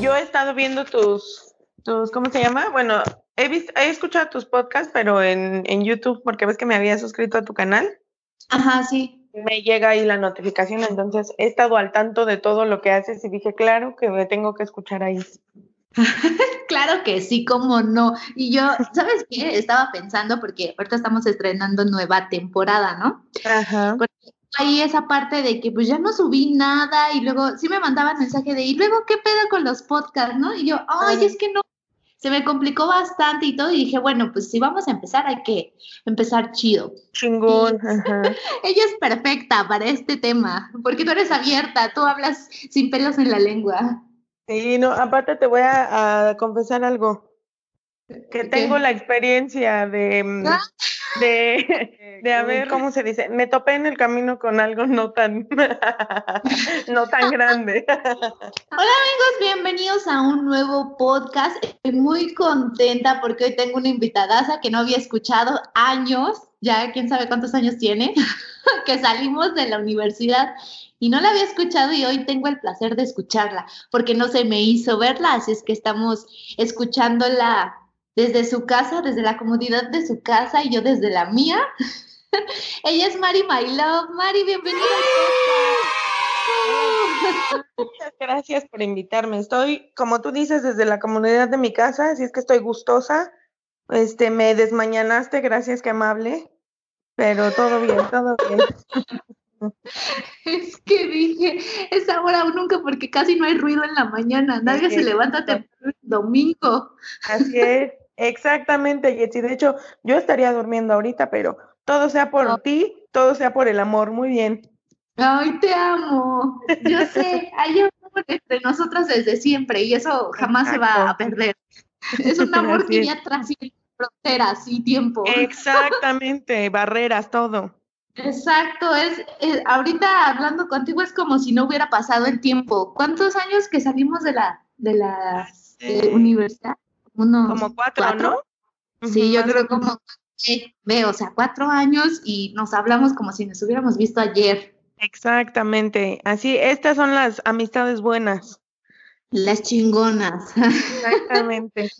Yo he estado viendo tus, tus, ¿cómo se llama? Bueno, he visto, he escuchado tus podcasts, pero en, en YouTube, porque ves que me había suscrito a tu canal. Ajá, sí. Me llega ahí la notificación, entonces he estado al tanto de todo lo que haces y dije, claro que me tengo que escuchar ahí. claro que sí, cómo no. Y yo, ¿sabes qué? Estaba pensando, porque ahorita estamos estrenando nueva temporada, ¿no? Ajá. Porque ahí esa parte de que pues ya no subí nada y luego sí me mandaban mensaje de, ¿y luego qué pedo con los podcasts, no? Y yo, ay, es que no. Se me complicó bastante y todo, y dije, bueno, pues si vamos a empezar, hay que empezar chido. Chingón. Ajá. Ella es perfecta para este tema, porque tú eres abierta, tú hablas sin pelos en la lengua. Sí, no, aparte te voy a, a confesar algo. Que ¿Qué? tengo la experiencia de, mm, Ah. De, de a ver, ¿cómo se dice? Me topé en el camino con algo no tan, no tan grande. Amigos, bienvenidos a un nuevo podcast. Estoy muy contenta porque hoy tengo una invitadaza que no había escuchado años, ya quién sabe cuántos años tiene, que salimos de la universidad y no la había escuchado y hoy tengo el placer de escucharla porque no se me hizo verla, así es que estamos escuchándola desde su casa, desde la comodidad de su casa y yo desde la mía. Ella es Mari My Love. Mari, bienvenida al. Muchas gracias por invitarme. Estoy, como tú dices, desde la comunidad de mi casa, así es que estoy gustosa. Este, me desmañanaste, gracias, qué amable. Pero todo bien, todo bien. Es que dije, es ahora o nunca porque casi no hay ruido en la mañana, nadie Así se levanta temprano el domingo. Así es, exactamente, Yetsi. De hecho, yo estaría durmiendo ahorita, pero todo sea por Oh. ti, todo sea por el amor. Muy bien. Ay, te amo. Yo sé, hay amor entre nosotras desde siempre y eso jamás se va a perder. Es un amor Así que es. ya trasciende fronteras y tiempo. Exactamente, barreras, todo. Exacto, es, es- ahorita hablando contigo es como si no hubiera pasado el tiempo. ¿Cuántos años que salimos de la de la eh, universidad? Unos Como cuatro, ¿no? Sí, yo creo como, eh, veo, o sea, cuatro años y nos hablamos como si nos hubiéramos visto ayer. Exactamente. Así, estas son las amistades buenas. Las chingonas. Exactamente.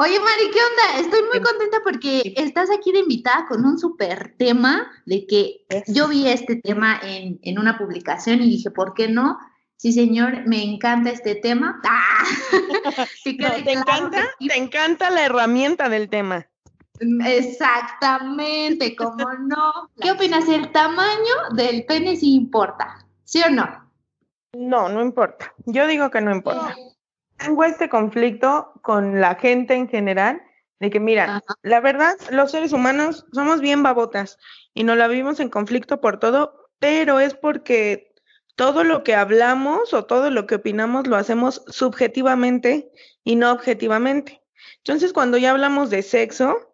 Oye, Mari, ¿qué onda? Estoy muy contenta porque estás aquí de invitada con un súper tema de que yo vi este tema en, en una publicación y dije, ¿por qué no? Sí, señor, me encanta este tema. ¡Ah! No, ¿Te claro encanta? que. Te encanta la herramienta del tema. Exactamente, como no. ¿Qué opinas? ¿El tamaño del pene sí importa? ¿Sí o no? No, no importa. Yo digo que no importa. Tengo este conflicto con la gente en general de que, mira, Ajá. la verdad, los seres humanos somos bien babotas y nos la vivimos en conflicto por todo, pero es porque todo lo que hablamos o todo lo que opinamos lo hacemos subjetivamente y no objetivamente. Entonces, cuando ya hablamos de sexo,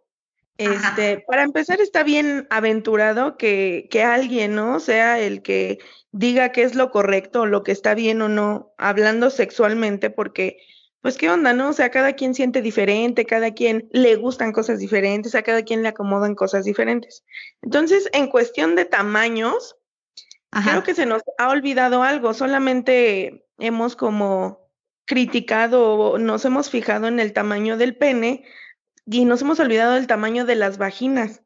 Ajá. este, para empezar está bien aventurado que, que alguien, ¿no? Sea el que diga qué es lo correcto lo que está bien o no, hablando sexualmente, porque, pues, ¿qué onda, no? O sea, cada quien siente diferente, cada quien le gustan cosas diferentes, a cada quien le acomodan cosas diferentes. Entonces, en cuestión de tamaños, Ajá. creo que se nos ha olvidado algo, solamente hemos como criticado o nos hemos fijado en el tamaño del pene y nos hemos olvidado del tamaño de las vaginas.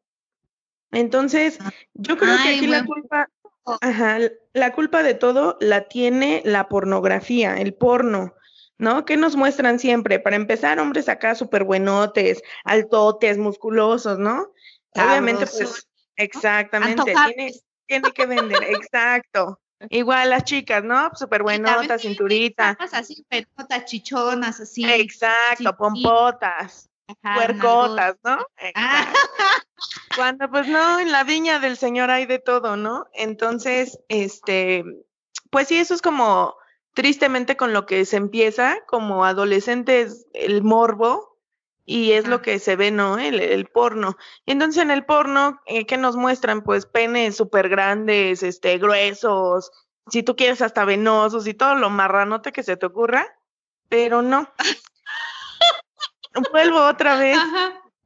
Entonces, yo creo que aquí la culpa, ajá, la culpa de todo la tiene la pornografía, el porno, ¿no? ¿Qué nos muestran siempre? Para empezar, hombres acá súper buenotes, altotes, musculosos, ¿no? Obviamente, pues, exactamente, tiene, que vender, exacto. Igual las chicas, ¿no? Súper buenotas, cinturita. así, pelotas, chichonas, así. Exacto, pompotas, ajá, puercotas, ¿no? Ah. Cuando pues no, en la viña del Señor hay de todo, ¿no? Entonces, este, pues sí, eso es como tristemente con lo que se empieza como adolescentes el morbo y es lo que se ve, ¿no? El, el porno. Y entonces en el porno, eh, ¿qué nos muestran? Pues penes súper grandes, este, gruesos, si tú quieres hasta venosos y todo lo marranote que se te ocurra, pero no. Vuelvo otra vez,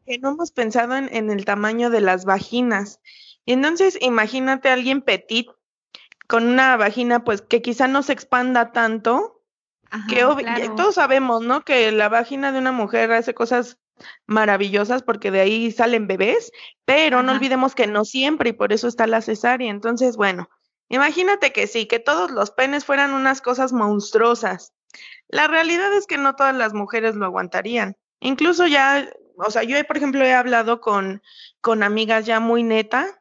que no hemos pensado en, en, el tamaño de las vaginas. Y entonces imagínate a alguien petit con una vagina pues que quizá no se expanda tanto, que todos sabemos, ¿no? Que la vagina de una mujer hace cosas maravillosas porque de ahí salen bebés, pero no olvidemos que no siempre y por eso está la cesárea. Entonces, bueno, imagínate que sí, que todos los penes fueran unas cosas monstruosas. La realidad es que no todas las mujeres lo aguantarían. Incluso ya, o sea, yo por ejemplo he hablado con, con amigas ya muy neta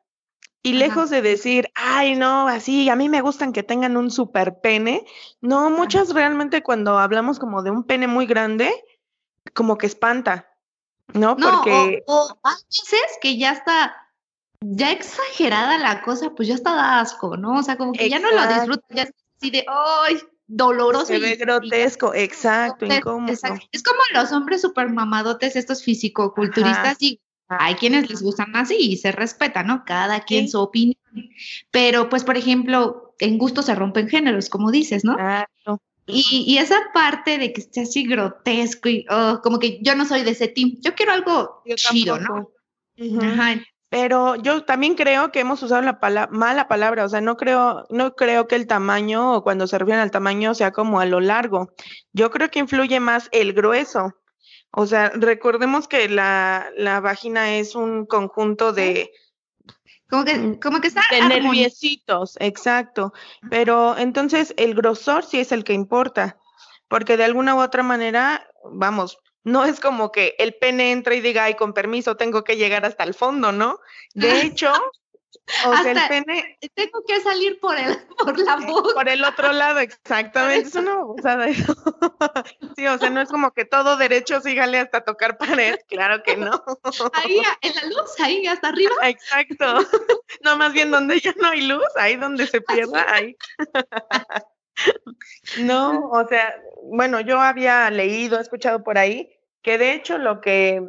y lejos de decir, ay, no, así, a mí me gustan que tengan un super pene, no, muchas realmente cuando hablamos como de un pene muy grande, como que espanta, ¿no? Porque... O, hay veces que ya está, ya exagerada la cosa, pues ya está da asco, ¿no? O sea, como que ya no lo disfrutas, ya es así de, ay, doloroso. Se ve grotesco, exacto, incómodo. Es como los hombres super mamadotes, estos fisicoculturistas, y hay quienes les gustan así y se respeta, ¿no? Cada quien su opinión. Pero, pues, por ejemplo, en gusto se rompen géneros, como dices, ¿no? Claro. Y, y, esa parte de que esté así grotesco y oh, como que yo no soy de ese team, yo quiero algo chido, ¿no? Ajá. Pero yo también creo que hemos usado la mala palabra, o sea, no creo, no creo que el tamaño o cuando se refieren al tamaño sea como a lo largo. Yo creo que influye más el grueso. O sea, recordemos que la, la vagina es un conjunto de... Como que, como que está de nerviecitos, exacto. Pero entonces el grosor sí es el que importa, porque de alguna u otra manera, vamos, no es como que el pene entra y diga, ay, con permiso, tengo que llegar hasta el fondo, ¿no? De hecho, o sea, el pene. Tengo que salir por el, por la boca. Por el otro lado, exactamente. Es una babosada eso. Sí, o sea, no es como que todo derecho sígale hasta tocar pared, claro que no. Ahí en la luz, ahí hasta arriba. Exacto. No, más bien donde ya no hay luz, ahí donde se pierda, ahí. No, o sea, bueno, yo había leído, escuchado por ahí, que de hecho lo que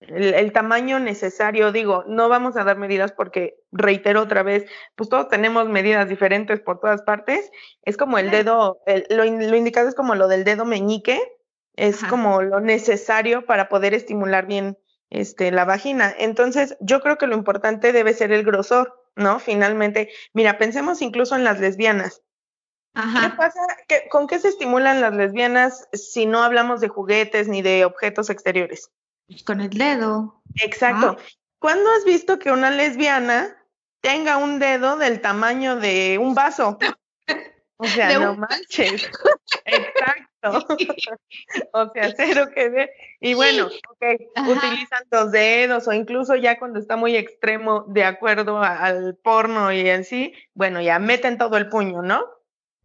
el, tamaño necesario, digo, no vamos a dar medidas porque, reitero otra vez, pues todos tenemos medidas diferentes por todas partes. Es como el dedo, lo, indicado es como lo del dedo meñique, es como lo necesario para poder estimular bien este, la vagina. Entonces, yo creo que lo importante debe ser el grosor, ¿no? Finalmente, mira, pensemos incluso en las lesbianas. ¿Qué pasa? ¿Con qué se estimulan las lesbianas si no hablamos de juguetes ni de objetos exteriores? Con el dedo. Exacto. ¿Cuándo has visto que una lesbiana tenga un dedo del tamaño de un vaso? O sea, no manches. Exacto. o sea, cero que ver. Y bueno, utilizan dos dedos o incluso ya cuando está muy extremo de acuerdo al porno y en sí, bueno, ya meten todo el puño, ¿no?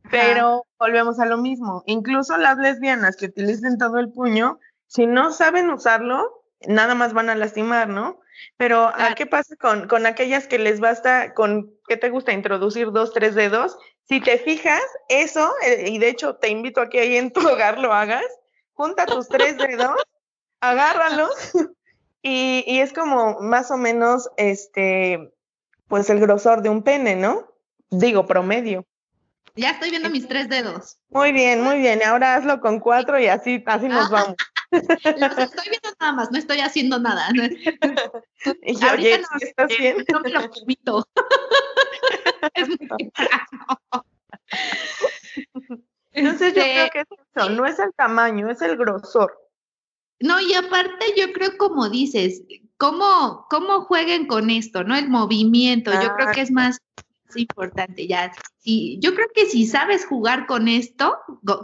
Pero volvemos a lo mismo. Incluso las lesbianas que utilicen todo el puño, si no saben usarlo, nada más van a lastimar, ¿no? Pero ¿a qué pasa con, con aquellas que les basta con, ¿qué te gusta? Introducir dos, tres dedos. Si te fijas, eso, eh, y de hecho te invito a que ahí en tu hogar lo hagas, junta tus tres dedos, agárralos, y, y es como más o menos, este, pues el grosor de un pene, ¿no? Digo, promedio. Ya estoy viendo mis tres dedos. Muy bien, muy bien. Ahora hazlo con cuatro y así, así nos vamos. estoy viendo nada más, no estoy haciendo nada. Y yo, oye, no, ¿estás bien? No me lo permito. es muy temprano. Entonces yo creo que es eso, no es el tamaño, es el grosor. No, y aparte yo creo como dices, cómo, cómo jueguen con esto, ¿no? El movimiento, yo creo que es más es importante ya. Sí, yo creo que si sabes jugar con esto,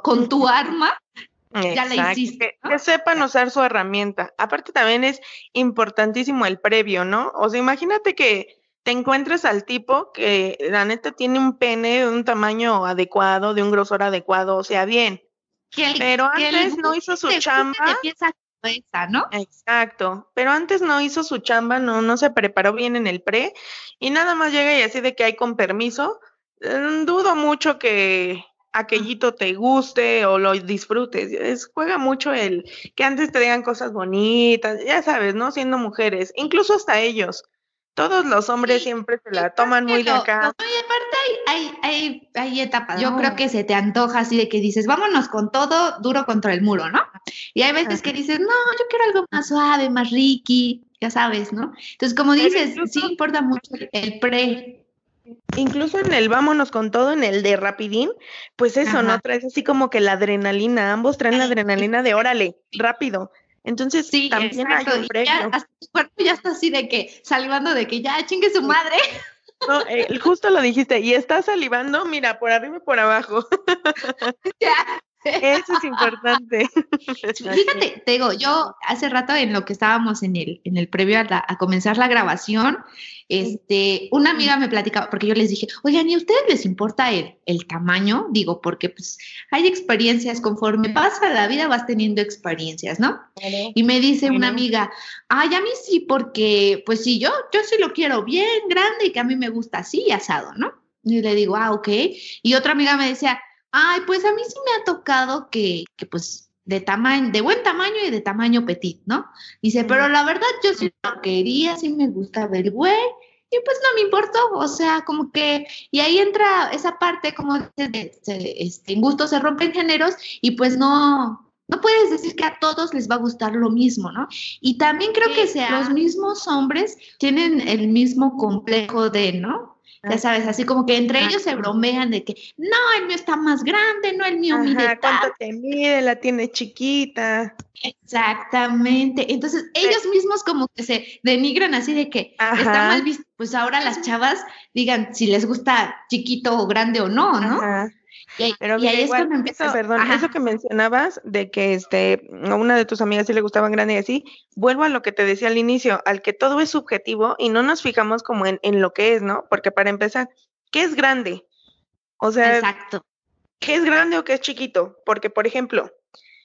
con tu arma, ya la hiciste. Que, sepan usar su herramienta. Aparte también es importantísimo el previo, ¿no? O sea, imagínate que te encuentres al tipo que la neta tiene un pene de un tamaño adecuado, de un grosor adecuado, o sea, bien. pero antes no hizo su chamba. Exacto, pero antes no hizo su chamba, no, no se preparó bien en el pre y nada más llega y así de que hay con permiso, mm, dudo mucho que aquellito te guste o lo disfrutes. Es, juega mucho el que antes te digan cosas bonitas, ya sabes, ¿no? Siendo mujeres, incluso hasta ellos. Todos los hombres siempre se la toman muy de acá. y aparte hay, hay, hay, etapas. Yo creo que se te antoja así de que dices, vámonos con todo duro contra el muro, ¿no? Y hay veces que dices, no, yo quiero algo más suave, más ricky, ya sabes, ¿no? Entonces, como dices, sí importa mucho el pre. Incluso en el vámonos con todo, en el de rapidín, pues eso, ¿no? Traes así como que la adrenalina, ambos traen la adrenalina de órale, rápido. Entonces, sí, también hay un premio. Ya, tu cuerpo ya está así de que, salivando de que ya chingue su madre. No, eh, justo lo dijiste, y está salivando, mira, por arriba y por abajo. Ya. Eso es importante. Fíjate, te digo, yo hace rato en lo que estábamos en el, en el previo a, comenzar la grabación, este, una amiga me platicaba, porque yo les dije, oigan, ¿y a ustedes les importa el, el tamaño? Digo, porque pues hay experiencias, conforme pasa la vida vas teniendo experiencias, ¿no? Y me dice una amiga, ay, a mí sí, porque pues sí, yo, yo sí lo quiero bien grande y que a mí me gusta así, asado, ¿no? Y le digo, ah, ok. Y otra amiga me decía, Ay, pues a mí sí me ha tocado que, que pues de tamaño, de buen tamaño y de tamaño petit, ¿no? Dice, pero la verdad yo sí lo quería, sí me gustaba el güey, y pues no me importó, o sea, como que, y ahí entra esa parte como de, este, en gusto se rompen géneros y pues no, no puedes decir que a todos les va a gustar lo mismo, ¿no? Y también creo que sea, los mismos hombres tienen el mismo complejo de, ¿no? Ya sabes, así como que entre ellos se bromean de que no, el mío está más grande, no, el mío mide ¿Cuánto te mide? La tiene chiquita. Exactamente. Entonces, ellos mismos como que se denigran así de que está mal visto. Pues ahora las chavas digan si les gusta chiquito o grande o no, ¿no? Ajá. Pero ahí es cuando empieza. Perdón, eso que mencionabas de que este, a una de tus amigas sí le gustaban grande y así, vuelvo a lo que te decía al inicio, al que todo es subjetivo y no nos fijamos como en, en lo que es, ¿no? Porque para empezar, ¿qué es grande? O sea, Exacto. ¿qué es grande o qué es chiquito? Porque, por ejemplo,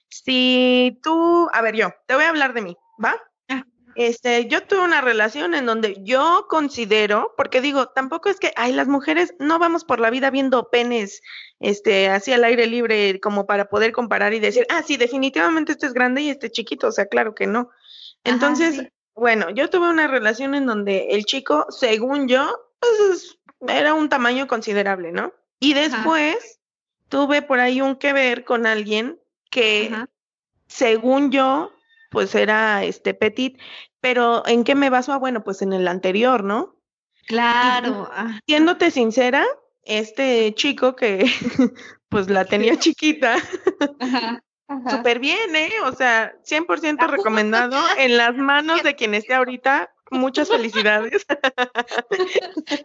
si tú, a ver, yo, te voy a hablar de mí, ¿va? Este, yo tuve una relación en donde yo considero, porque digo, tampoco es que, ay, las mujeres no vamos por la vida viendo penes, este, así al aire libre, como para poder comparar y decir, ah, sí, definitivamente este es grande y este chiquito, o sea, claro que no. Entonces, bueno, yo tuve una relación en donde el chico, según yo, pues era un tamaño considerable, ¿no? Y después tuve por ahí un que ver con alguien que, según yo, pues era este petit, pero ¿en qué me baso? Ah, bueno, pues en el anterior, ¿no? Claro. Siéndote sincera, este chico que pues la tenía chiquita, súper bien, ¿eh? O sea, 100% recomendado en las manos de quien esté ahorita. Muchas felicidades.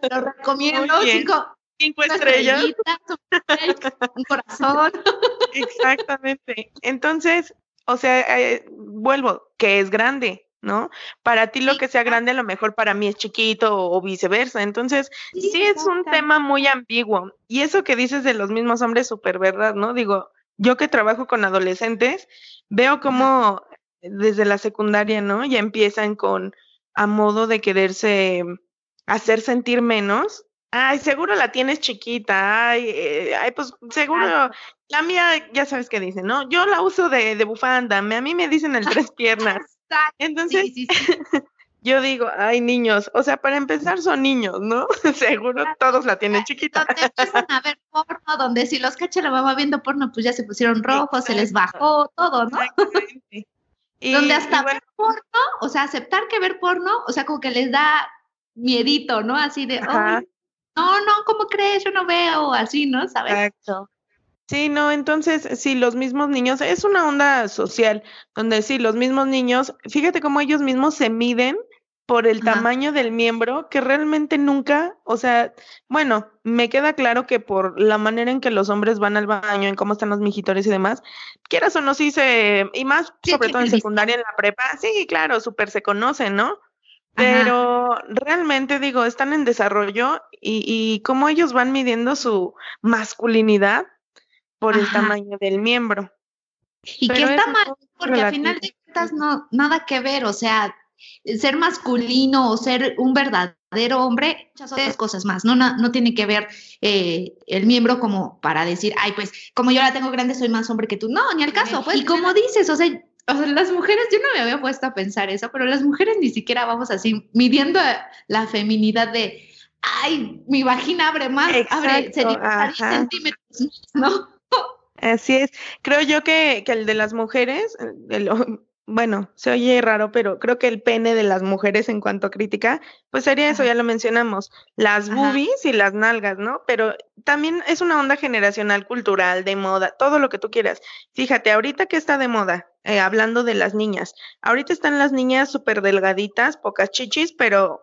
Lo recomiendo, cinco, cinco estrellas. Un corazón. Exactamente. Entonces, o sea, eh, vuelvo, que es grande, ¿no? Para ti lo que sea grande, a lo mejor para mí es chiquito o, viceversa. Entonces, sí, es un tema muy ambiguo. Y eso que dices de los mismos hombres, súper verdad, ¿no? Digo, yo que trabajo con adolescentes, veo como desde la secundaria, ¿no? Ya empiezan con a modo de quererse hacer sentir menos Ay, seguro la tienes chiquita. Ay, eh, ay pues seguro. La mía, ya sabes qué dice, ¿no? Yo la uso de, de bufanda. Me, a mí me dicen el tres piernas. Entonces, yo digo, ay, niños. O sea, para empezar, son niños, ¿no? seguro todos la tienen chiquita. Donde empiezan a ver porno, donde si los cacha la mamá viendo porno, pues ya se pusieron rojos, se les bajó todo, ¿no? Y, donde hasta ver porno, o sea, aceptar que ver porno, o sea, como que les da miedito, ¿no? Así de, no, no, ¿cómo crees? Yo no veo así, ¿no? ¿Sabes? Exacto. Sí, no, entonces, sí, los mismos niños, es una onda social, donde sí, los mismos niños, fíjate cómo ellos mismos se miden por el tamaño del miembro, que realmente nunca, o sea, bueno, me queda claro que por la manera en que los hombres van al baño, en cómo están los mijitores y demás, quieras o no, sí se, y más, sobre todo en secundaria, en la prepa, sí, claro, súper se conocen, ¿no? Pero realmente digo, están en desarrollo y, y cómo ellos van midiendo su masculinidad por el tamaño del miembro. Y que está mal, porque al final de cuentas no, nada que ver, o sea, ser masculino o ser un verdadero hombre, muchas otras cosas más, no, no, tiene que ver eh, el miembro como para decir, ay, pues como yo la tengo grande, soy más hombre que tú. No, ni al caso. Pues, y como dices, o sea, o sea, las mujeres, yo no me había puesto a pensar eso, pero las mujeres ni siquiera vamos así midiendo la feminidad de, ay, mi vagina abre más, abre centímetros, ¿no? Así es. Creo yo que, que el de las mujeres, el, bueno, se oye raro, pero creo que el pene de las mujeres en cuanto a crítica, pues sería eso, ya lo mencionamos, las boobies y las nalgas, ¿no? Pero también es una onda generacional, cultural, de moda, todo lo que tú quieras. Fíjate, ahorita que está de moda, eh, hablando de las niñas, ahorita están las niñas súper delgaditas, pocas chichis, pero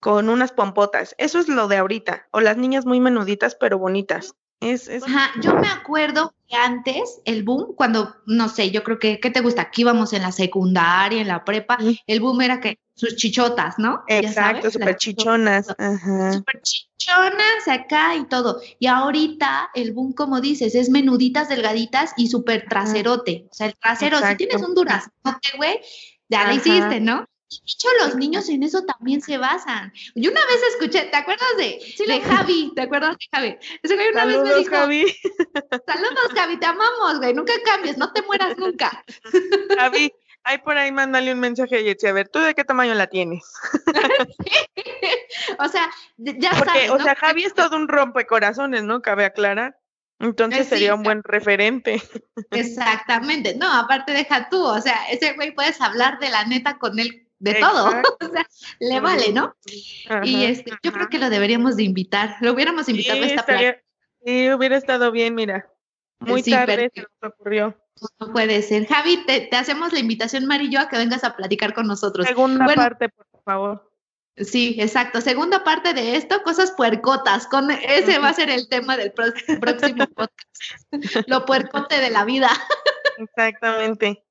con unas pompotas. Eso es lo de ahorita. O las niñas muy menuditas, pero bonitas. Es, Ajá, yo me acuerdo que antes, el boom, cuando, no sé, yo creo que, ¿qué te gusta? Aquí íbamos en la secundaria, en la prepa, el boom era que sus chichotas, ¿no? Exacto, súper chichonas. Súper chichonas acá y todo. Y ahorita el boom, como dices, es menuditas, delgaditas y súper traserote. O sea, el trasero, si tienes un durazote, güey, ya lo hiciste, ¿no? De hecho, los niños en eso también se basan. Yo una vez escuché, ¿te acuerdas de, de Javi? ¿Te acuerdas de Javi? Ese güey una vez me dijo, Javi. Saludos, Javi, te amamos, güey, nunca cambies, no te mueras nunca. Javi, ahí por ahí mándale un mensaje a Yetzi, a ver, ¿tú de qué tamaño la tienes? O sea, ya Porque, sabes, O sea, Javi es todo un rompecorazones, ¿no? Cabe aclarar. Entonces sería un buen referente. Exactamente. No, aparte deja tú, o sea, ese güey puedes hablar de la neta con él de todo, o sea, le vale, ¿no? y este, yo creo que lo deberíamos de invitar, lo hubiéramos invitado a esta estaría, Sí, hubiera estado bien, mira. Muy tarde se nos ocurrió. No puede ser. Javi, te, hacemos la invitación, Marillo, a que vengas a platicar con nosotros. Segunda parte, por favor. Sí, exacto. Segunda parte de esto, cosas puercotas. Con ese va a ser el tema del próximo podcast. Lo puercote de la vida. Exactamente.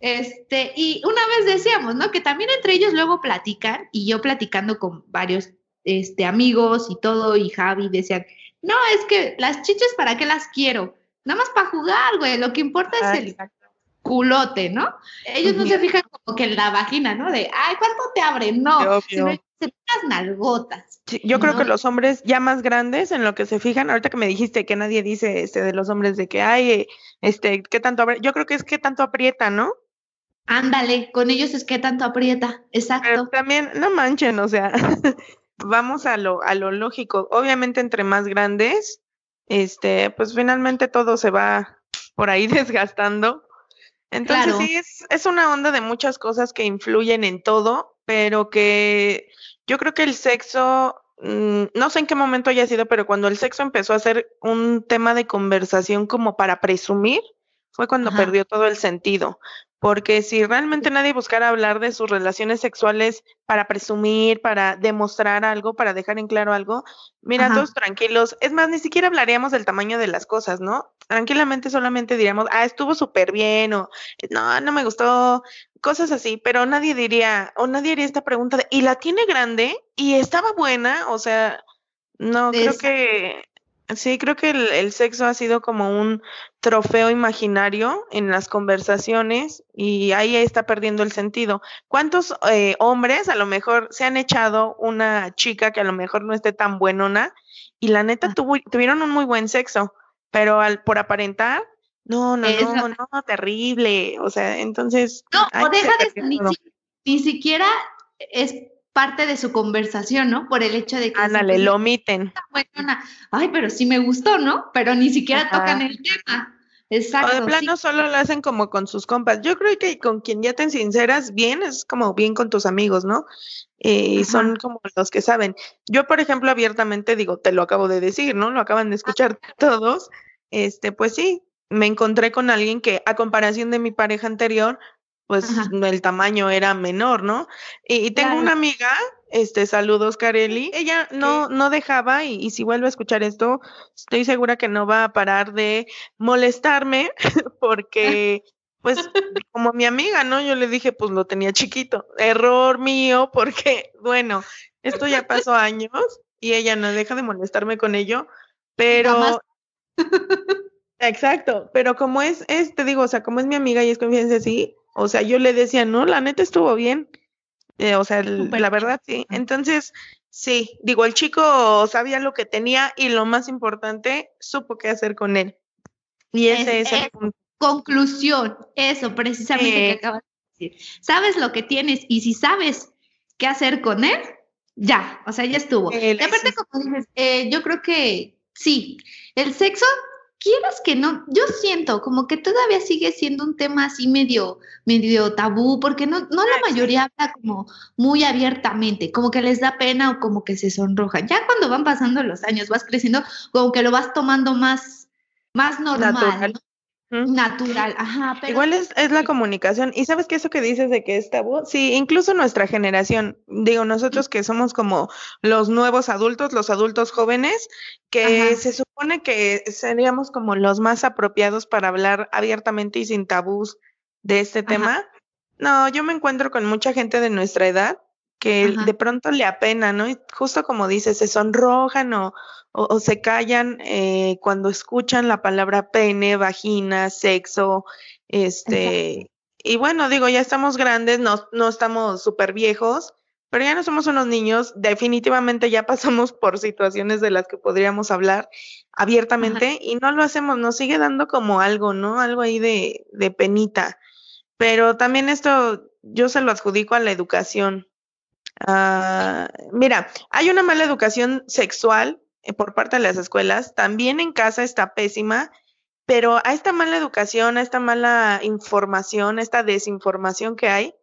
Este, y una vez decíamos, ¿no? Que también entre ellos luego platican, y yo platicando con varios este, amigos y todo, y Javi decían, no, es que las chiches, ¿para qué las quiero? Nada más para jugar, güey, lo que importa es el culote, ¿no? Ellos no se fijan como que en la vagina, ¿no? De, ay, ¿cuánto te abre? No, se ven las nalgotas. yo creo que los hombres ya más grandes en lo que se fijan, ahorita que me dijiste que nadie dice este de los hombres de que, ay, este, ¿qué tanto abre? Yo creo que es que tanto aprieta, ¿no? Ándale, con ellos es que tanto aprieta, exacto. Pero también, no manchen, o sea, vamos a lo, a lo lógico. Obviamente, entre más grandes, este, pues finalmente todo se va por ahí desgastando. Entonces sí, es, es una onda de muchas cosas que influyen en todo, pero que yo creo que el sexo, mm, no sé en qué momento haya sido, pero cuando el sexo empezó a ser un tema de conversación como para presumir, fue cuando perdió todo el sentido. Porque si realmente nadie buscara hablar de sus relaciones sexuales para presumir, para demostrar algo, para dejar en claro algo, mira, todos tranquilos. Es más, ni siquiera hablaríamos del tamaño de las cosas, ¿no? Tranquilamente solamente diríamos, ah, estuvo súper bien, o no, no me gustó, cosas así, pero nadie diría, o nadie haría esta pregunta de, ¿y la tiene grande? ¿Y estaba buena? O sea, no, creo que Sí, creo que el, sexo ha sido como un trofeo imaginario en las conversaciones y ahí está perdiendo el sentido. ¿Cuántos eh, hombres a lo mejor se han echado una chica que a lo mejor no esté tan buenona y la neta ah. tuvieron un muy buen sexo, pero al por aparentar, no, no, no, no, terrible. O sea, entonces... No, o deja de... Ni, ni siquiera es parte de su conversación, ¿no? Por el hecho de que... Ándale, lo omiten. Ay, pero sí me gustó, ¿no? Pero ni siquiera tocan el tema. Exacto. O de plano solo lo hacen como con sus compas. Yo creo que con quien ya te sinceras bien es como bien con tus amigos, ¿no? Y son como los que saben. Yo, por ejemplo, abiertamente digo, te lo acabo de decir, ¿no? Lo acaban de escuchar todos. Este, pues sí, me encontré con alguien que a comparación de mi pareja anterior, pues el tamaño era menor, ¿no? Y, tengo una amiga, este, saludos Kareli, ella no, no dejaba, y, si vuelve a escuchar esto, estoy segura que no va a parar de molestarme, porque, pues, como mi amiga, ¿no? Yo le dije, pues lo tenía chiquito, error mío, porque, bueno, esto ya pasó años, y ella no deja de molestarme con ello, pero... Exacto, pero como es, es, te digo, o sea, como es mi amiga y es confianza, sí, o sea, yo le decía, no, la neta estuvo bien. Eh, o sea, la verdad sí. Entonces, sí, digo, el chico sabía lo que tenía y lo más importante, supo qué hacer con él. Y ese es, el punto. conclusión, eso precisamente que acabas de decir. Sabes lo que tienes y si sabes qué hacer con él, ya, o sea, ya estuvo. y aparte, como dices, eh, yo creo que sí, el sexo quieras que no, yo siento como que todavía sigue siendo un tema así medio, medio tabú, porque no, no la mayoría habla como muy abiertamente, como que les da pena o como que se sonroja. Ya cuando van pasando los años, vas creciendo, como que lo vas tomando más, más normal. Natural, ajá. Igual es, es, la comunicación. Y sabes que eso que dices de que es tabú, sí, incluso nuestra generación, digo, nosotros que somos como los nuevos adultos, los adultos jóvenes, que se supone que seríamos como los más apropiados para hablar abiertamente y sin tabús de este tema. No, yo me encuentro con mucha gente de nuestra edad que de pronto le apena, ¿no? Y justo como dices, se sonrojan o, o, se callan eh, cuando escuchan la palabra pene, vagina, sexo, este, y bueno, digo, ya estamos grandes, no, no estamos súper viejos, pero ya no somos unos niños, definitivamente ya pasamos por situaciones de las que podríamos hablar abiertamente y no lo hacemos, nos sigue dando como algo, ¿no? Algo ahí de, de penita. Pero también esto yo se lo adjudico a la educación. Ah, mira, hay una mala educación sexual por parte de las escuelas, también en casa está pésima, pero a esta mala educación, a esta mala información, a esta desinformación que hay,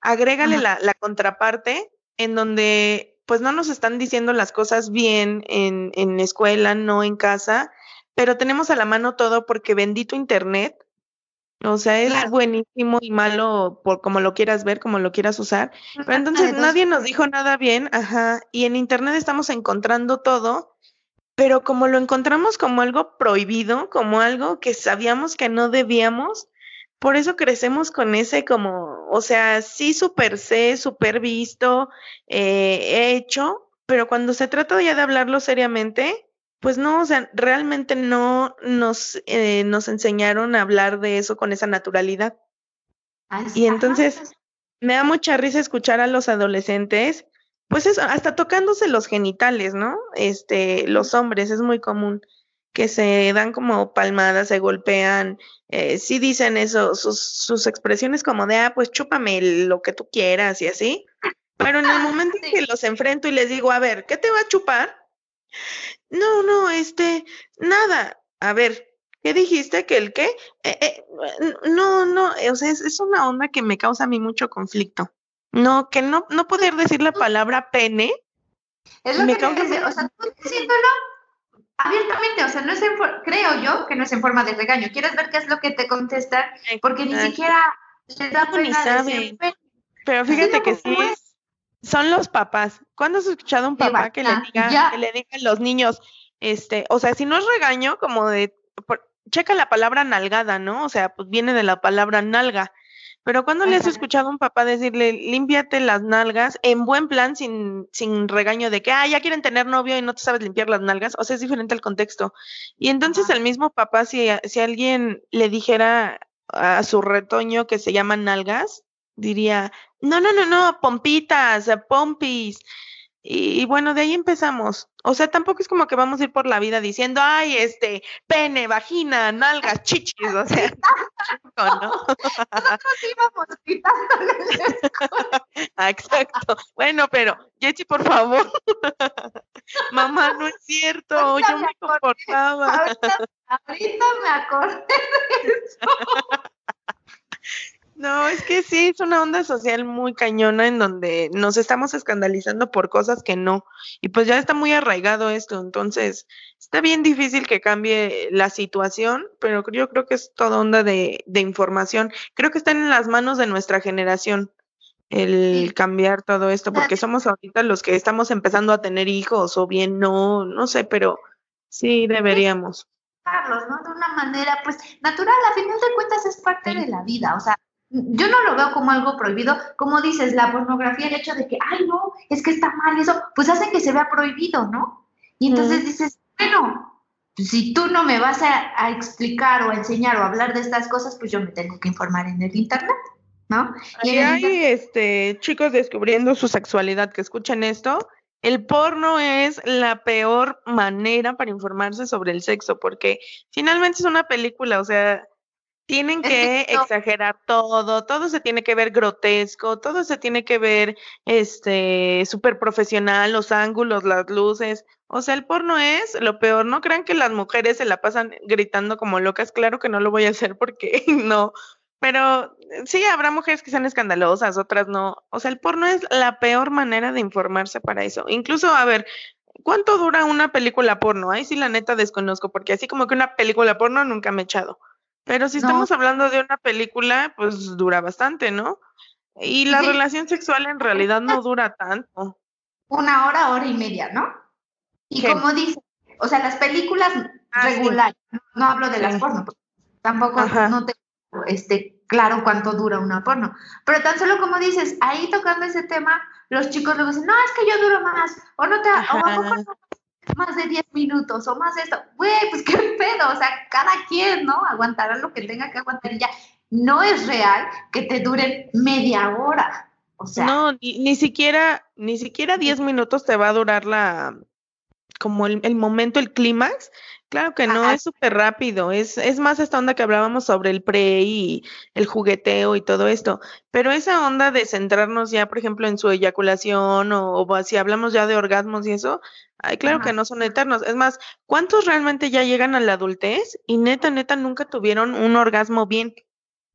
agrégale la, la, contraparte en donde pues no nos están diciendo las cosas bien en, en escuela, no en casa, pero tenemos a la mano todo porque bendito Internet o sea, es buenísimo y malo por como lo quieras ver, como lo quieras usar. Pero entonces nadie nos dijo nada bien, ajá. Y en internet estamos encontrando todo, pero como lo encontramos como algo prohibido, como algo que sabíamos que no debíamos, por eso crecemos con ese como, o sea, sí super sé, super visto, eh, hecho, pero cuando se trata ya de hablarlo seriamente, pues no, o sea, realmente no nos, eh, nos enseñaron a hablar de eso con esa naturalidad. Y entonces me da mucha risa escuchar a los adolescentes, pues eso, hasta tocándose los genitales, ¿no? Este, los hombres, es muy común que se dan como palmadas, se golpean, eh, sí dicen eso, sus, sus expresiones como de, ah, pues chúpame lo que tú quieras y así. Pero en el momento en que los enfrento y les digo, a ver, ¿qué te va a chupar? No, no, este, nada. A ver, ¿qué dijiste? ¿Que el qué? Eh, eh, no, no, o sea, es, una onda que me causa a mí mucho conflicto. No, que no, no poder decir la palabra pene. Es lo me que causa... o sea, tú diciéndolo abiertamente, o sea, no es en creo yo que no es en forma de regaño. ¿Quieres ver qué es lo que te contestan? Porque ni siquiera les da pena decir Pero fíjate que sí son los papás. ¿Cuándo has escuchado a un papá que le diga, que le diga a los niños, este, o sea, si no es regaño, como de, checa la palabra nalgada, ¿no? O sea, pues viene de la palabra nalga. Pero cuando le has escuchado a un papá decirle, límpiate las nalgas, en buen plan, sin, sin regaño de que, ah, ya quieren tener novio y no te sabes limpiar las nalgas, o sea, es diferente el contexto. Y entonces el mismo papá, si, si alguien le dijera a su retoño que se llaman nalgas, diría, no, no, no, no, pompitas, pompis. Y, bueno, de ahí empezamos. O sea, tampoco es como que vamos a ir por la vida diciendo, ay, este, pene, vagina, nalgas, chichis, o sea, ¿no? Nosotros íbamos Exacto. Bueno, pero, Jessy, por favor. Mamá, no es cierto, yo me, comportaba. Ahorita, me acordé de eso. No, es que sí, es una onda social muy cañona en donde nos estamos escandalizando por cosas que no. Y pues ya está muy arraigado esto, entonces está bien difícil que cambie la situación, pero yo creo que es toda onda de, de información. Creo que está en las manos de nuestra generación el cambiar todo esto, porque somos ahorita los que estamos empezando a tener hijos o bien no, no sé, pero sí deberíamos. ¿no? De una manera, pues, natural, a final de cuentas es parte de la vida, o sea, yo no lo veo como algo prohibido, como dices, la pornografía, el hecho de que, ay, no, es que está mal eso, pues hace que se vea prohibido, ¿no? Y entonces dices, bueno, pues si tú no me vas a, explicar o a enseñar o a hablar de estas cosas, pues yo me tengo que informar en el Internet, ¿no? Y hay este, chicos descubriendo su sexualidad que escuchan esto. El porno es la peor manera para informarse sobre el sexo, porque finalmente es una película, o sea, Tienen que exagerar todo, todo se tiene que ver grotesco, todo se tiene que ver este súper profesional, los ángulos, las luces. O sea, el porno es lo peor. No crean que las mujeres se la pasan gritando como locas. Claro que no lo voy a hacer porque no. Pero sí, habrá mujeres que sean escandalosas, otras no. O sea, el porno es la peor manera de informarse para eso. Incluso, a ver, ¿cuánto dura una película porno? Ahí sí, la neta desconozco, porque así como que una película porno nunca me he echado. Pero si estamos hablando de una película, pues dura bastante, ¿no? Y la relación sexual en realidad no dura tanto. Una hora, hora y media, ¿no? Y como dice, o sea, las películas ah, regulares, no hablo de las porno, tampoco no tengo este, claro cuánto dura una porno. Pero tan solo como dices, ahí tocando ese tema, los chicos luego dicen, no, es que yo duro más, o no te, o más de 10 minutos o más esto. Güey, pues qué pedo, o sea, cada quien, ¿no? Aguantará lo que tenga que aguantar y ya. No es real que te duren media hora. O sea. No, ni, siquiera, ni siquiera 10 minutos te va a durar la, como el, el momento, el clímax, Claro que no, es súper rápido, es, es más esta onda que hablábamos sobre el pre y el jugueteo y todo esto, pero esa onda de centrarnos ya, por ejemplo, en su eyaculación o, si hablamos ya de orgasmos y eso, ay, claro que no son eternos. Es más, ¿cuántos realmente ya llegan a la adultez y neta, neta, nunca tuvieron un orgasmo bien?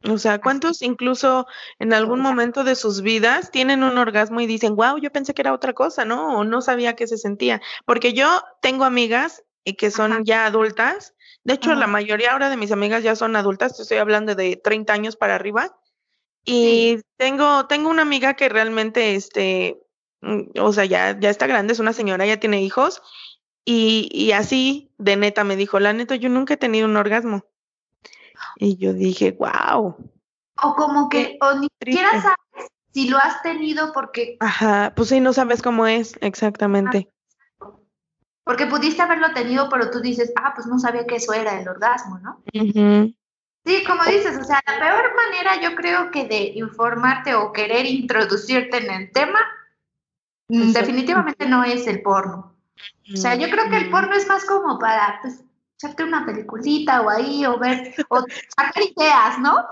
O sea, ¿cuántos incluso en algún momento de sus vidas tienen un orgasmo y dicen, wow, yo pensé que era otra cosa, ¿no? O no sabía que se sentía. Porque yo tengo amigas y que son ya adultas. De hecho, la mayoría ahora de mis amigas ya son adultas, estoy hablando de 30 años para arriba. Y tengo, tengo una amiga que realmente, este, mm, o sea, ya, ya está grande, es una señora, ya tiene hijos. Y, y así, de neta, me dijo, la neta, yo nunca he tenido un orgasmo. Y yo dije, wow. O como que, o ni siquiera sabes si lo has tenido porque... Ajá, pues sí, no sabes cómo es exactamente. Porque pudiste haberlo tenido, pero tú dices, ah, pues no sabía que eso era el orgasmo, ¿no? Sí, como dices, o sea, la peor manera yo creo que de informarte o querer introducirte en el tema, mm, definitivamente no es el porno. O sea, yo creo que el porno es más como para, pues, echarte una peliculita o ahí, o ver, o sacar ideas, ¿no?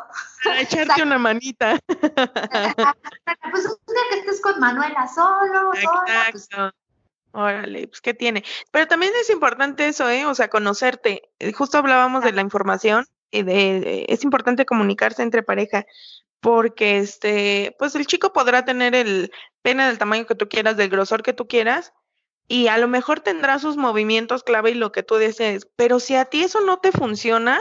Para echarte una manita. pues un día que estés con Manuela solo, sola, pues, Órale, pues qué tiene. Pero también es importante eso, ¿eh? O sea, conocerte. Eh, justo hablábamos de la información y de, es importante comunicarse entre pareja porque este, pues el chico podrá tener el pene del tamaño que tú quieras, del grosor que tú quieras y a lo mejor tendrá sus movimientos clave y lo que tú desees, pero si a ti eso no te funciona,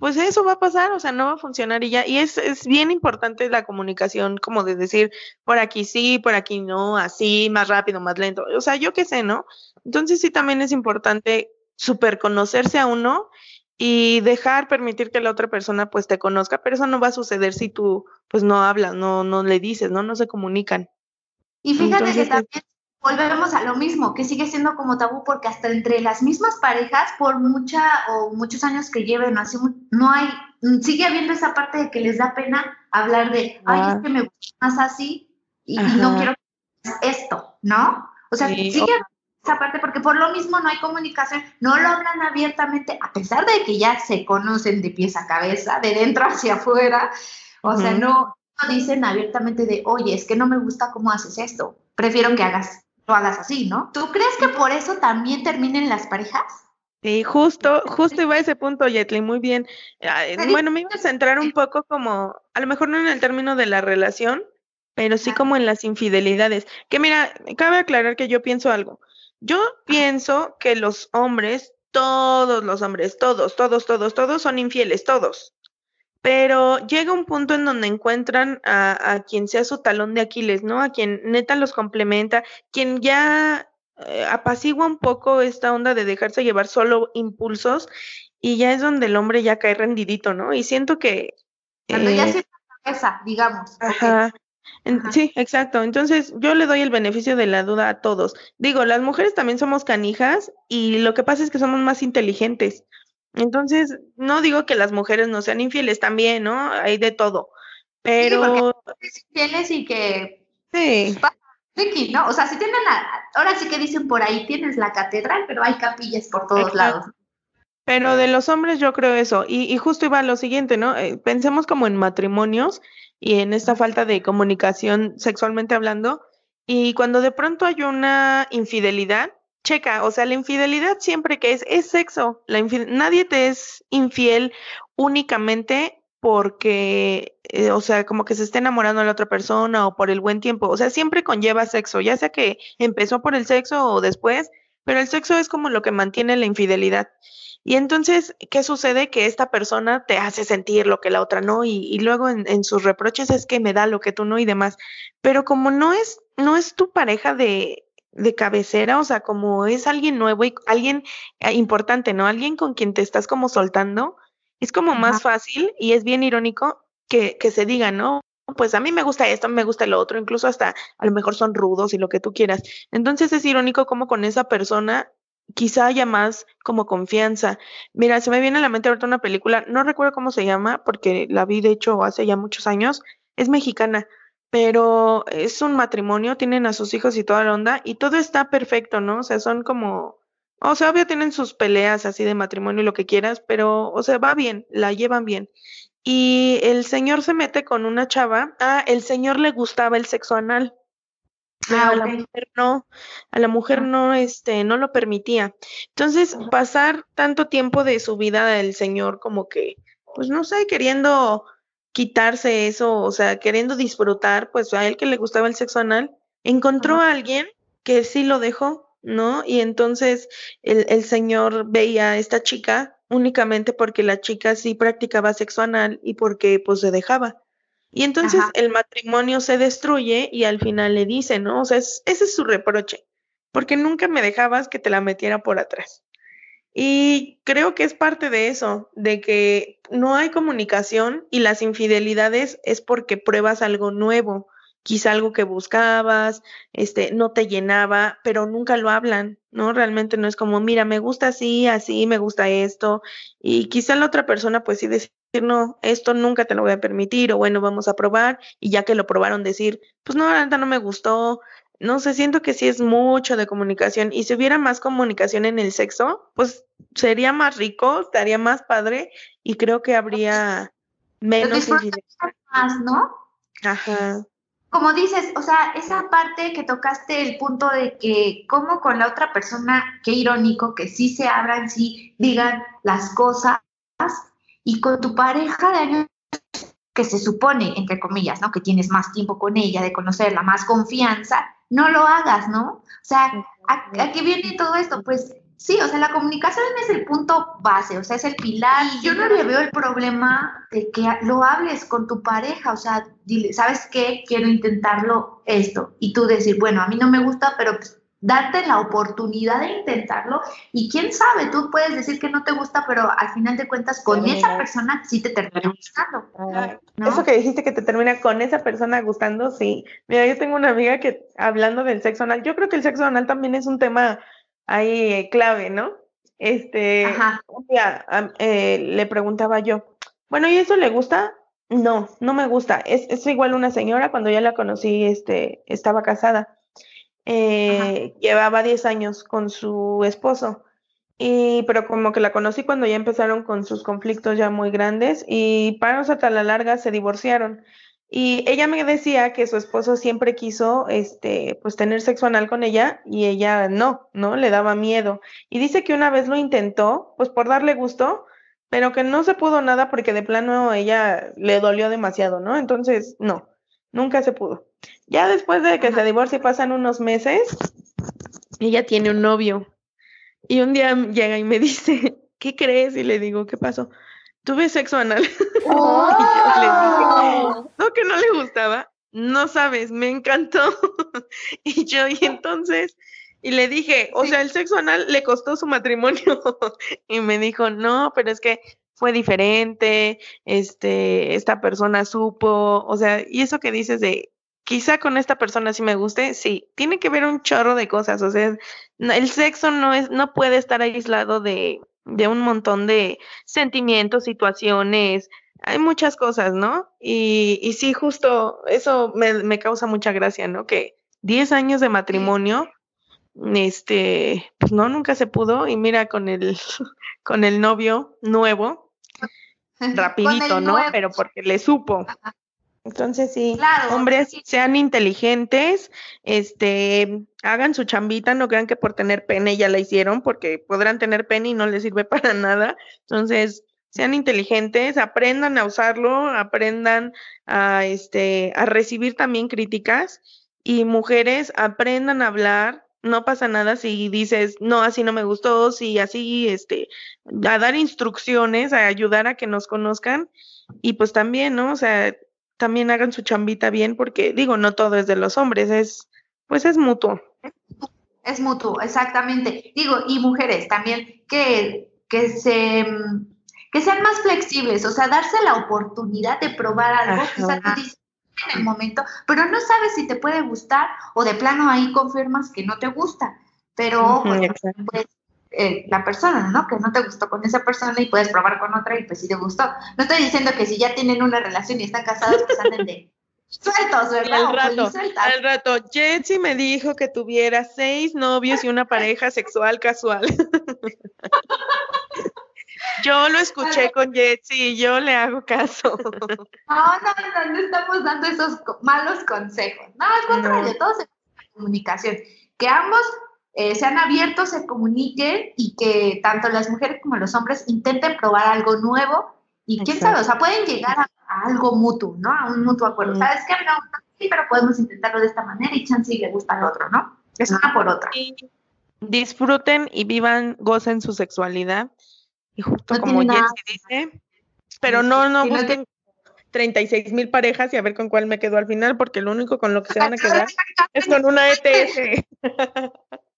pues eso va a pasar, o sea, no va a funcionar y ya. Y es, es bien importante la comunicación, como de decir, por aquí sí, por aquí no, así, más rápido, más lento. O sea, yo qué sé, ¿no? Entonces sí también es importante super conocerse a uno y dejar, permitir que la otra persona pues te conozca, pero eso no va a suceder si tú pues no hablas, no, no le dices, ¿no? No se comunican. Y fíjate que también volvemos a lo mismo, que sigue siendo como tabú porque hasta entre las mismas parejas, por mucha o muchos años que lleven, así, no hay, sigue habiendo esa parte de que les da pena hablar de, ay, es que me gusta más así y, no quiero esto, ¿no? O sea, sigue esa parte porque por lo mismo no hay comunicación, no lo hablan abiertamente, a pesar de que ya se conocen de pies a cabeza, de dentro hacia afuera, o sea, no, no dicen abiertamente de, oye, es que no me gusta cómo haces esto, prefiero que hagas hagas así, ¿no? ¿Tú crees que por eso también terminen las parejas? Sí, justo, justo iba a ese punto, Yetli, muy bien. Bueno, me iba a centrar un poco como, a lo mejor no en el término de la relación, pero sí como en las infidelidades. Que mira, cabe aclarar que yo pienso algo. Yo pienso que los hombres, todos los hombres, todos, todos, todos, todos son infieles, todos pero llega un punto en donde encuentran a, quien sea su talón de Aquiles, ¿no? A quien neta los complementa, quien ya eh, apacigua un poco esta onda de dejarse llevar solo impulsos y ya es donde el hombre ya cae rendidito, ¿no? Y siento que... Cuando ya se cabeza, digamos. Ajá. Sí, exacto. Entonces yo le doy el beneficio de la duda a todos. Digo, las mujeres también somos canijas y lo que pasa es que somos más inteligentes. Entonces, no digo que las mujeres no sean infieles también, ¿no? Hay de todo. Pero. Sí, infieles y que. Sí. Pues, ¿no? O sea, si tienen la. Ahora sí que dicen por ahí, tienes la catedral, pero hay capillas por todos lados. Pero de los hombres yo creo eso. Y, justo iba a lo siguiente, ¿no? Eh, pensemos como en matrimonios y en esta falta de comunicación sexualmente hablando. Y cuando de pronto hay una infidelidad, checa, o sea, la infidelidad siempre que es, es sexo. Nadie te es infiel únicamente porque, eh, o sea, como que se esté enamorando de la otra persona o por el buen tiempo. O sea, siempre conlleva sexo, ya sea que empezó por el sexo o después, pero el sexo es como lo que mantiene la infidelidad. Y entonces, ¿qué sucede? Que esta persona te hace sentir lo que la otra no, y, luego en, sus reproches es que me da lo que tú no y demás. Pero como no es, no es tu pareja de, de cabecera, o sea, como es alguien nuevo y alguien eh, importante, ¿no? Alguien con quien te estás como soltando, es como más fácil y es bien irónico que, que se diga, ¿no? Pues a mí me gusta esto, me gusta lo otro, incluso hasta a lo mejor son rudos y lo que tú quieras. Entonces es irónico como con esa persona quizá haya más como confianza. Mira, se me viene a la mente ahorita una película, no recuerdo cómo se llama, porque la vi de hecho hace ya muchos años, es mexicana, pero es un matrimonio, tienen a sus hijos y toda la onda, y todo está perfecto, ¿no? O sea, son como, o sea, obvio tienen sus peleas así de matrimonio y lo que quieras, pero, o sea, va bien, la llevan bien. Y el señor se mete con una chava, ah, el señor le gustaba el sexo anal. Ah, a la mujer no, a la mujer no, este, no lo permitía. Entonces, pasar tanto tiempo de su vida el señor como que, pues no sé, queriendo quitarse eso, o sea, queriendo disfrutar, pues a él que le gustaba el sexo anal, encontró a alguien que sí lo dejó, ¿no? Y entonces el, el señor veía a esta chica únicamente porque la chica sí practicaba sexo anal y porque pues se dejaba. Y entonces el matrimonio se destruye y al final le dice, ¿no? O sea, ese es su reproche, porque nunca me dejabas que te la metiera por atrás. Y creo que es parte de eso, de que no hay comunicación y las infidelidades es porque pruebas algo nuevo, quizá algo que buscabas, este, no te llenaba, pero nunca lo hablan, ¿no? Realmente no es como, mira, me gusta así, así, me gusta esto, y quizá la otra persona pues sí decir, no, esto nunca te lo voy a permitir, o bueno, vamos a probar, y ya que lo probaron decir, pues no, la no me gustó, no sé, siento que sí es mucho de comunicación, y si hubiera más comunicación en el sexo, pues sería más rico, estaría más padre, y creo que habría menos más, ¿no? Ajá como dices, o sea, esa parte que tocaste el punto de que como con la otra persona, qué irónico que sí se abran, sí digan las cosas y con tu pareja de años que se supone, entre comillas, ¿no? Que tienes más tiempo con ella, de conocerla, más confianza, no lo hagas, ¿no? O sea, ¿a, qué viene todo esto? Pues Sí, o sea, la comunicación es el punto base, o sea, es el pilar. Y yo no le veo el problema de que lo hables con tu pareja, o sea, dile, ¿sabes qué? Quiero intentarlo esto. Y tú decir, bueno, a mí no me gusta, pero pues, darte la oportunidad de intentarlo. Y quién sabe, tú puedes decir que no te gusta, pero al final de cuentas con esa persona sí te termina gustando. Eso que dijiste que te termina con esa persona gustando, sí. Mira, yo tengo una amiga que hablando del sexo anal, yo creo que el sexo anal también es un tema ahí clave, ¿no? Este, un día eh, le preguntaba yo, bueno, ¿y eso le gusta? No, no me gusta. Es, es igual una señora, cuando ya la conocí, este, estaba casada. Eh, llevaba 10 años con su esposo. Y, pero como que la conocí cuando ya empezaron con sus conflictos ya muy grandes y para hasta la larga se divorciaron. Y ella me decía que su esposo siempre quiso, este, pues tener sexo anal con ella y ella no, ¿no? Le daba miedo. Y dice que una vez lo intentó, pues por darle gusto, pero que no se pudo nada porque de plano ella le dolió demasiado, ¿no? Entonces, no, nunca se pudo. Ya después de que se divorcie pasan unos meses, ella tiene un novio. Y un día llega y me dice, ¿qué crees? Y le digo, ¿qué pasó? tuve sexo anal. Oh. no, que no le gustaba. No sabes, me encantó. y yo, y entonces, y le dije, o sea, el sexo anal le costó su matrimonio. y me dijo, no, pero es que fue diferente, este, esta persona supo, o sea, y eso que dices de, quizá con esta persona sí me guste, sí, tiene que ver un chorro de cosas, o sea, el sexo no es, no puede estar aislado de, de un montón de sentimientos, situaciones, hay muchas cosas, ¿no? Y, y sí, justo eso me, me causa mucha gracia, ¿no? Que 10 años de matrimonio este, pues no, nunca se pudo y mira con el, con el novio nuevo, rapidito, ¿no? Pero porque le supo. Entonces sí, hombres sean inteligentes, este, hagan su chambita, no crean que por tener pene ya la hicieron, porque podrán tener pene y no les sirve para nada. Entonces, sean inteligentes, aprendan a usarlo, aprendan a este, a recibir también críticas y mujeres aprendan a hablar. No pasa nada si dices, no, así no me gustó, si así, este, a dar instrucciones, a ayudar a que nos conozcan y pues también, ¿no? O sea, también hagan su chambita bien, porque digo, no todo es de los hombres, es, pues es mutuo. Es mutuo, exactamente. Digo, y mujeres también que, que se que sean más flexibles, o sea, darse la oportunidad de probar algo, en el momento, pero no sabes si te puede gustar o de plano ahí confirmas que no te gusta. Pero pues, eh, la persona, ¿no? Que no te gustó con esa persona y puedes probar con otra y pues sí te gustó. No estoy diciendo que si ya tienen una relación y están casados, pues anden de sueltos, ¿verdad? Al rato, al rato, Jetsi me dijo que tuviera seis novios y una pareja sexual casual. Yo lo escuché con Jetsi y yo le hago caso. No, no, no, estamos dando esos malos consejos. No, al contrario, todo se comunicación. Que ambos eh, sean abiertos, se comuniquen y que tanto las mujeres como los hombres intenten probar algo nuevo y quién sabe, o sea, pueden llegar a, algo mutuo, ¿no? A un mutuo acuerdo. ¿Sabes qué? No, sí, pero podemos intentarlo de esta manera y chance y le gusta al otro, ¿no? Es una por otra. disfruten y vivan, gocen su sexualidad. Y justo como Jessy dice, pero no, no busquen 36 mil parejas y a ver con cuál me quedo al final, porque lo único con lo que se van a quedar es con una ETS.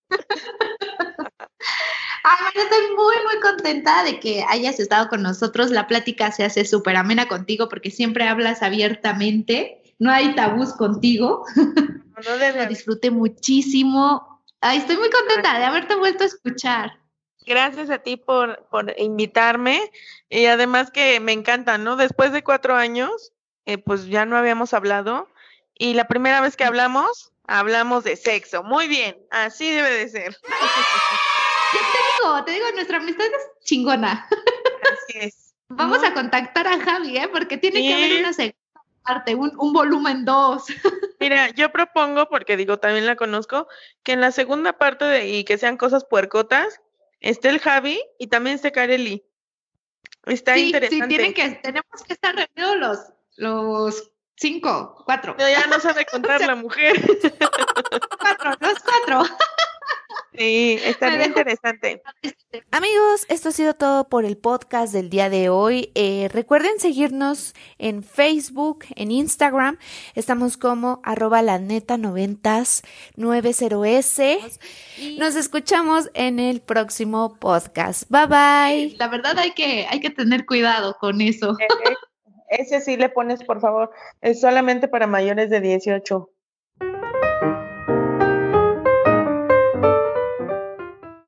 Ay, estoy muy, muy contenta de que hayas estado con nosotros. La plática se hace súper amena contigo porque siempre hablas abiertamente. No hay tabús contigo. No, Lo disfruté muchísimo. Ay, estoy muy contenta de haberte vuelto a escuchar. Gracias a ti por, por invitarme y además que me encanta, ¿no? Después de cuatro años, eh, pues ya no habíamos hablado y la primera vez que hablamos, hablamos de sexo. Muy bien, así debe de ser. te digo, te digo, nuestra amistad es chingona. Así es. Vamos a contactar a Javi, ¿eh? Porque tiene que haber una segunda parte, un, un volumen dos. Mira, yo propongo, porque digo, también la conozco, que en la segunda parte de, y que sean cosas puercotas, esté el Javi y también esté Kareli. Está interesante. Sí, tienen que, tenemos que estar reunidos los, los cinco, cuatro. Pero ya no sabe contar la mujer. cuatro, los cuatro. Sí, está bien interesante. Amigos, esto ha sido todo por el podcast del día de hoy. Eh, recuerden seguirnos en Facebook, en Instagram. Estamos como arroba la neta noventas 90S. Nos escuchamos en el próximo podcast. Bye bye. La verdad hay que, hay que tener cuidado con eso. Ese sí le pones, por favor, es solamente para mayores de 18.